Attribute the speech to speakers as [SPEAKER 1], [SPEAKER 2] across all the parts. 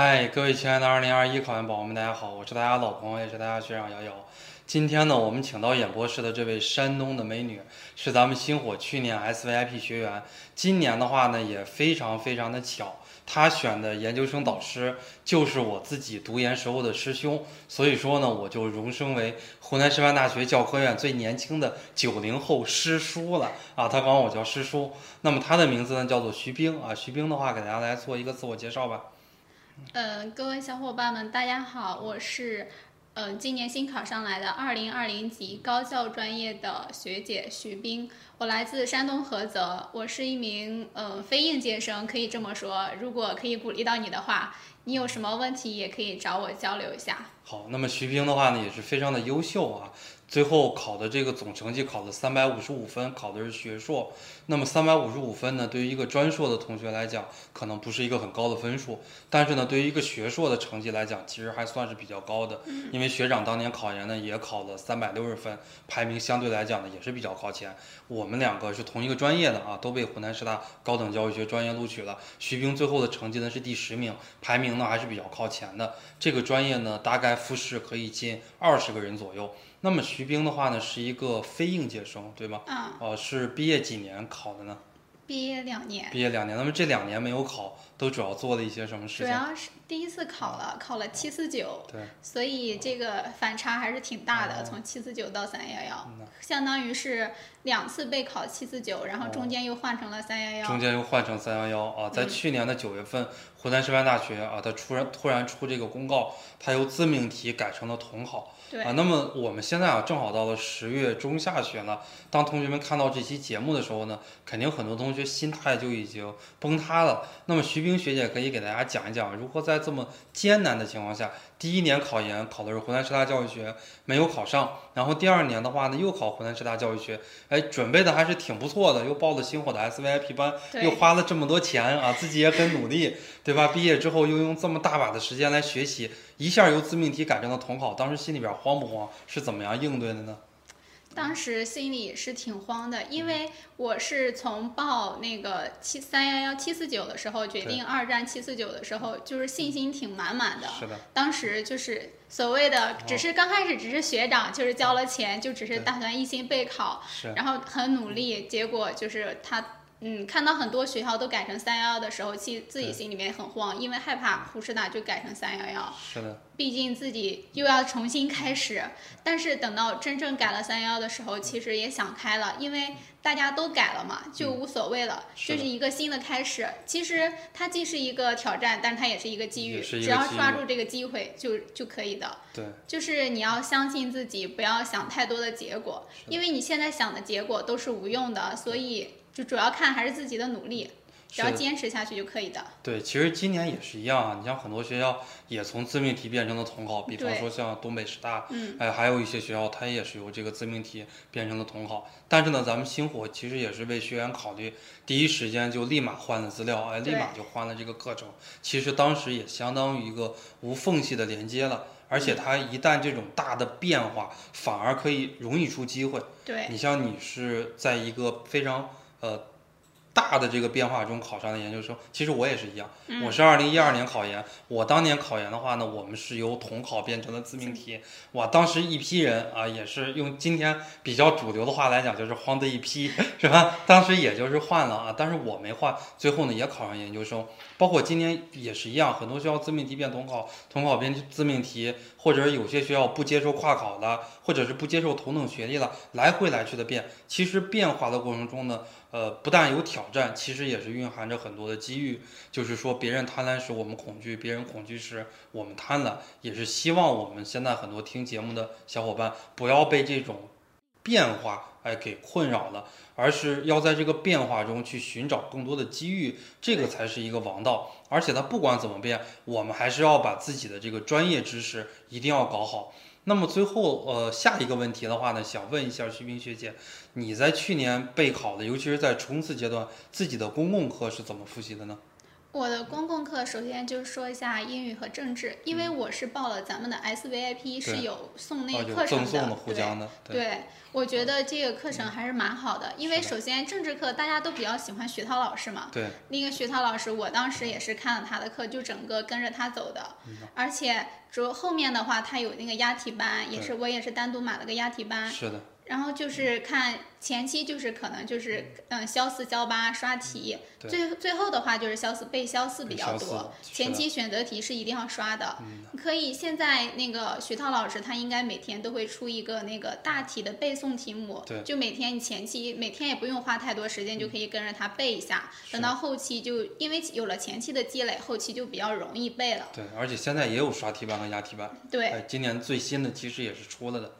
[SPEAKER 1] 嗨，各位亲爱的2021考研宝宝们，大家好，我是大家老朋友，也是大家学长瑶瑶。今天呢，我们请到演播室的这位山东的美女，是咱们星火去年 SVIP 学员，今年的话呢，也非常非常的巧，她选的研究生导师就是我自己读研时候的师兄，所以说呢，我就荣升为湖南师范大学教科院最年轻的九零后师叔了啊，他管我叫师叔。那么他的名字呢，叫做徐冰啊，徐冰的话，给大家来做一个自我介绍吧。
[SPEAKER 2] 嗯，各位小伙伴们，大家好，我是呃今年新考上来的二零二零级高教专业的学姐徐冰，我来自山东菏泽，我是一名呃非应届生，可以这么说。如果可以鼓励到你的话，你有什么问题也可以找我交流一下。
[SPEAKER 1] 好，那么徐冰的话呢，也是非常的优秀啊。最后考的这个总成绩考了三百五十五分，考的是学硕。那么三百五十五分呢，对于一个专硕的同学来讲，可能不是一个很高的分数。但是呢，对于一个学硕的成绩来讲，其实还算是比较高的。因为学长当年考研呢，也考了三百六十分，排名相对来讲呢，也是比较靠前。我们两个是同一个专业的啊，都被湖南师大高等教育学专业录取了。徐冰最后的成绩呢是第十名，排名呢还是比较靠前的。这个专业呢，大概复试可以进二十个人左右。那么徐冰的话呢，是一个非应届生，对吗？
[SPEAKER 2] 嗯。
[SPEAKER 1] 哦，是毕业几年考的呢？
[SPEAKER 2] 毕业两年。
[SPEAKER 1] 毕业两年，那么这两年没有考，都主要做了一些什么事情？
[SPEAKER 2] 主要是第一次考了，考了七四九。
[SPEAKER 1] 对。
[SPEAKER 2] 所以这个反差还是挺大的，从七四九到三幺幺，相当于是两次备考七四九，然后中间又换成了三幺幺。
[SPEAKER 1] 中间又换成三幺幺啊，在去年的九月份，湖南师范大学啊，它突然突然出这个公告，它由自命题改成了统考。啊，那么我们现在啊，正好到了十月中下旬了。当同学们看到这期节目的时候呢，肯定很多同学心态就已经崩塌了。那么徐冰学姐可以给大家讲一讲，如何在这么艰难的情况下，第一年考研考的是湖南师大教育学，没有考上，然后第二年的话呢，又考湖南师大教育学，哎，准备的还是挺不错的，又报了星火的 SVIP 班，又花了这么多钱啊，自己也很努力，对吧？毕业之后又用这么大把的时间来学习。一下由自命题改成了统考，当时心里边慌不慌？是怎么样应对的呢？
[SPEAKER 2] 当时心里是挺慌的，因为我是从报那个七三幺幺七四九的时候，决定二战七四九的时候，就是信心挺满满的。
[SPEAKER 1] 是的。
[SPEAKER 2] 当时就是所谓的，只是刚开始只是学长，就是交了钱，就只是打算一心备考，然后很努力，结果就是他。嗯，看到很多学校都改成三幺幺的时候，其实自己心里面很慌，因为害怕湖师大就改成三幺幺。
[SPEAKER 1] 是的。
[SPEAKER 2] 毕竟自己又要重新开始，但是等到真正改了三幺幺的时候，其实也想开了，因为大家都改了嘛，就无所谓了，就是一个新的开始。其实它既是一个挑战，但它也是一个机遇，只要抓住这个机会就就可以的。
[SPEAKER 1] 对。
[SPEAKER 2] 就是你要相信自己，不要想太多的结果，因为你现在想的结果都是无用的，所以。就主要看还是自己的努力，只要坚持下去就可以的。
[SPEAKER 1] 对，其实今年也是一样啊。你像很多学校也从自命题变成了统考，比方说像东北师大，
[SPEAKER 2] 嗯，
[SPEAKER 1] 哎，还有一些学校它也是由这个自命题变成了统考。但是呢，咱们星火其实也是为学员考虑，第一时间就立马换了资料，哎，立马就换了这个课程。其实当时也相当于一个无缝隙的连接了，而且它一旦这种大的变化，反而可以容易出机会。
[SPEAKER 2] 对，
[SPEAKER 1] 你像你是在一个非常。呃，大的这个变化中考上的研究生，其实我也是一样。我是二零一二年考研，我当年考研的话呢，我们是由统考变成了自命题。哇，当时一批人啊，也是用今天比较主流的话来讲，就是慌的一批，是吧？当时也就是换了啊，但是我没换，最后呢也考上研究生。包括今年也是一样，很多学校自命题变统考，统考变自命题，或者有些学校不接受跨考了，或者是不接受同等学历了，来回来去的变。其实变化的过程中呢。呃，不但有挑战，其实也是蕴含着很多的机遇。就是说，别人贪婪时我们恐惧，别人恐惧时我们贪婪，也是希望我们现在很多听节目的小伙伴不要被这种变化哎给困扰了，而是要在这个变化中去寻找更多的机遇，这个才是一个王道。而且它不管怎么变，我们还是要把自己的这个专业知识一定要搞好。那么最后，呃，下一个问题的话呢，想问一下徐冰学姐，你在去年备考的，尤其是在冲刺阶段，自己的公共课是怎么复习的呢？
[SPEAKER 2] 我的公共课首先就说一下英语和政治，因为我是报了咱们的 SVIP，是有送那
[SPEAKER 1] 啊，
[SPEAKER 2] 个课程
[SPEAKER 1] 的
[SPEAKER 2] 的，对。
[SPEAKER 1] 互相的，
[SPEAKER 2] 对，我觉得这个课程还是蛮好的，因为首先政治课大家都比较喜欢徐涛老师嘛，
[SPEAKER 1] 对，
[SPEAKER 2] 那个徐涛老师，我当时也是看了他的课，就整个跟着他走的，
[SPEAKER 1] 嗯。
[SPEAKER 2] 而且主后面的话，他有那个押题班，也是我也是单独买了个押题班，
[SPEAKER 1] 是的，
[SPEAKER 2] 然后就是看前期就是可能就是嗯。肖四肖八刷题，最最后的话就是肖四背肖四比较多，前期选择题是一定要刷的。
[SPEAKER 1] 嗯。
[SPEAKER 2] 可以现在那个徐涛老师他应该每天都会出一个那个大题的背诵题目，就每天你前期每天也不用花太多时间就可以跟着他背一下，
[SPEAKER 1] 是。
[SPEAKER 2] 等到后期就因为有了前期的积累，后期就比较容易背了。
[SPEAKER 1] 对，而且现在也有刷题班和押题班，
[SPEAKER 2] 对，
[SPEAKER 1] 哎，今年最新的其实也是出了的，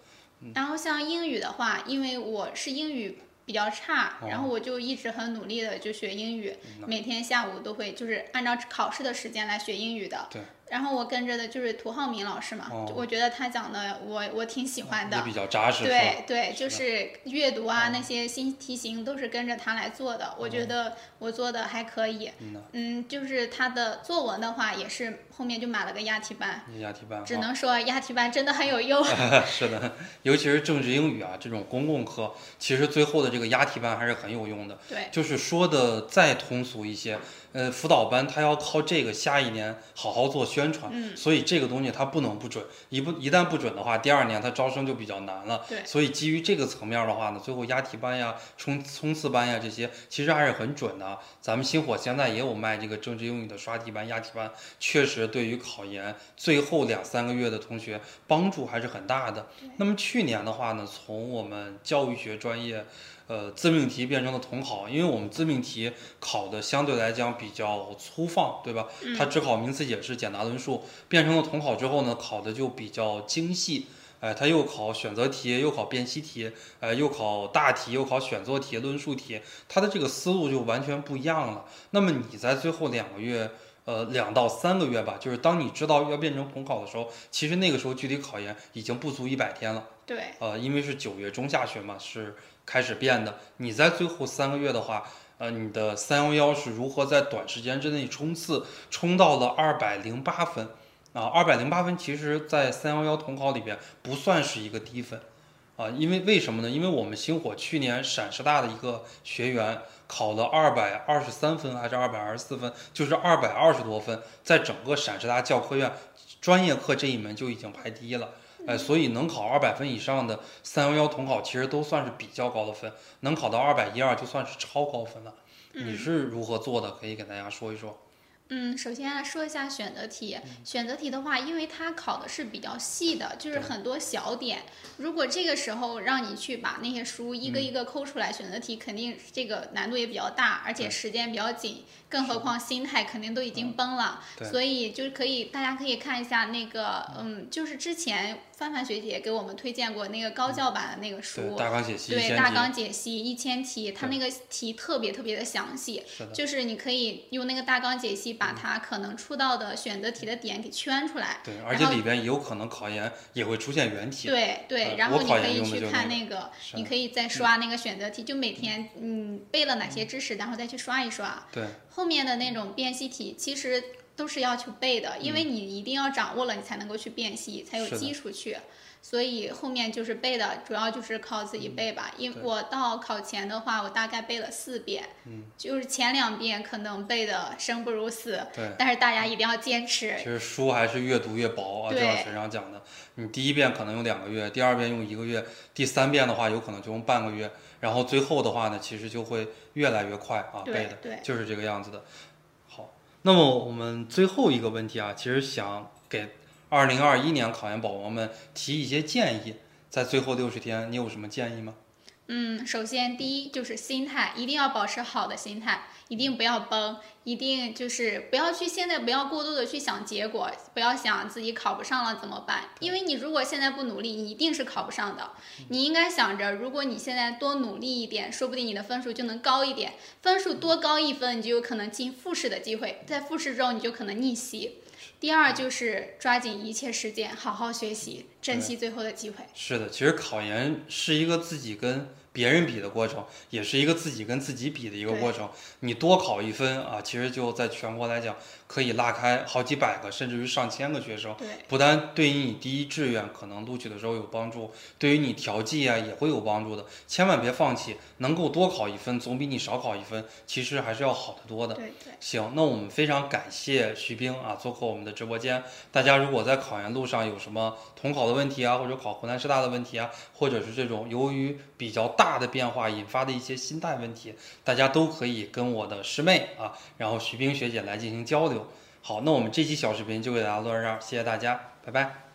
[SPEAKER 2] 然后像英语的话，因为我是英语比较差，
[SPEAKER 1] 哦
[SPEAKER 2] 然后我就一直很努力的就学英语，
[SPEAKER 1] 嗯
[SPEAKER 2] 每天下午都会就是按照考试的时间来学英语的。
[SPEAKER 1] 对。
[SPEAKER 2] 然后我跟着的就是涂浩明老师嘛，
[SPEAKER 1] 哦
[SPEAKER 2] 我觉得他讲的我我挺喜欢的。
[SPEAKER 1] 也比较扎实，
[SPEAKER 2] 对对，就是阅读啊、
[SPEAKER 1] 哦
[SPEAKER 2] 那些新题型都是跟着他来做的，我觉得我做的还可以。
[SPEAKER 1] 嗯呐
[SPEAKER 2] 嗯，就是他的作文的话，也是后面就买了个押题班，
[SPEAKER 1] 押题班，
[SPEAKER 2] 只
[SPEAKER 1] 啊
[SPEAKER 2] 能说押题班真的很有用。
[SPEAKER 1] 是的，尤其是政治英语啊这种公共课，其实最后的这个押题班还是很有用的。
[SPEAKER 2] 对
[SPEAKER 1] 就是说的再通俗一些，呃，辅导班他要靠这个下一年好好做宣传，
[SPEAKER 2] 嗯
[SPEAKER 1] 所以这个东西它不能不准，一不一旦不准的话，第二年它招生就比较难了。
[SPEAKER 2] 对
[SPEAKER 1] 所以基于这个层面的话呢，最后押题班呀、冲冲刺班呀这些，其实还是很准的啊。咱们星火现在也有卖这个政治英语的刷题班、押题班，确实对于考研最后两三个月的同学帮助还是很大的。那么去年的话呢，从我们教育学专业。呃，自命题变成了统考，因为我们自命题考的相对来讲比较粗放，对吧？它只考名词解释、简答论述，变成了统考之后呢，考的就比较精细。哎，它又考选择题，又考辨析题，呃，又考大题，又考选做题、论述题，它的这个思路就完全不一样了。那么你在最后两个月，呃，两到三个月吧，就是当你知道要变成统考的时候，其实那个时候距离考研已经不足一百天了。
[SPEAKER 2] 对。
[SPEAKER 1] 呃，因为是九月中下旬嘛，是开始变的。你在最后三个月的话，呃，你的三幺幺是如何在短时间之内冲刺，冲到了二百零八分啊？二百零八分其实，在三幺幺统考里边不算是一个低分啊，因为为什么呢？因为我们星火去年陕师大的一个学员考了二百二十三分还是二百二十四分，就是二百二十多分，在整个陕师大教科院专业课这一门就已经排第一了。哎，所以能考二百分以上的三幺幺统考，其实都算是比较高的分，能考到二百一二就算是超高分了。你是如何做的？可以给大家说一说。
[SPEAKER 2] 嗯，首先来说一下选择题。选择题的话，因为它考的是比较细的，就是很多小点。如果这个时候让你去把那些书一个一个抠出来，选择题肯定这个难度也比较大，而且时间比较紧，更何况心态肯定都已经崩了。
[SPEAKER 1] 对
[SPEAKER 2] 所以就是可以，大家可以看一下那个，嗯，就是之前范范学姐给我们推荐过那个高教版的那个书。
[SPEAKER 1] 对，大纲解析一
[SPEAKER 2] 对大纲解析一千题，它那个题特别特别的详细，
[SPEAKER 1] 是的，
[SPEAKER 2] 就是你可以用那个大纲解析，把它可能出到的选择题的点给圈出来。
[SPEAKER 1] 对，而且里边有可能考研也会出现原题。
[SPEAKER 2] 对对，
[SPEAKER 1] 呃
[SPEAKER 2] 然后你可以去
[SPEAKER 1] 用的就是那
[SPEAKER 2] 看那个，你可以再刷那个选择题，就每天嗯背了哪些知识，然后再去刷一刷。
[SPEAKER 1] 对，
[SPEAKER 2] 后面的那种辨析题其实都是要求背的，因为你一定要掌握了，你才能够去辨析，才有基础去。所以后面就是背的，主要就是靠自己背吧。因我到考前的话，我大概背了四遍，
[SPEAKER 1] 嗯，
[SPEAKER 2] 就是前两遍可能背的生不如死，
[SPEAKER 1] 对。
[SPEAKER 2] 但是大家一定要坚持
[SPEAKER 1] 其。实书还是越读越薄啊，就
[SPEAKER 2] 对
[SPEAKER 1] 像学长讲的，你第一遍可能用两个月，第二遍用一个月，第三遍的话有可能就用半个月，然后最后的话呢，其实就会越来越快啊，背的
[SPEAKER 2] 对
[SPEAKER 1] 就是这个样子的。那么我们最后一个问题啊，其实想给二零二一年考研宝宝们提一些建议，在最后六十天，你有什么建议吗？
[SPEAKER 2] 嗯，首先第一就是心态，一定要保持好的心态，一定不要崩，一定就是不要去现在不要过度的去想结果，不要想自己考不上了怎么办，因为你如果现在不努力，你一定是考不上的。你应该想着，如果你现在多努力一点，说不定你的分数就能高一点，分数多高一分，你就有可能进复试的机会，在复试中你就可能逆袭。第二就是抓紧一切时间，好好学习，珍惜最后的机会。
[SPEAKER 1] 是的，其实考研是一个自己跟别人比的过程，也是一个自己跟自己比的一个过程。你多考一分啊，其实就在全国来讲，可以拉开好几百个，甚至于上千个学生。
[SPEAKER 2] 对
[SPEAKER 1] 不但对于你第一志愿可能录取的时候有帮助，对于你调剂啊也会有帮助的。千万别放弃，能够多考一分，总比你少考一分，其实还是要好得多的。
[SPEAKER 2] 对对，
[SPEAKER 1] 行，那我们非常感谢徐冰啊做客我们的直播间。大家如果在考研路上有什么统考的问题啊，或者考湖南师大的问题啊，或者是这种由于比较大的变化引发的一些心态问题，大家都可以跟我的师妹啊，然后徐冰学姐来进行交流。好，那我们这期小视频就给大家录到这儿，谢谢大家，拜拜。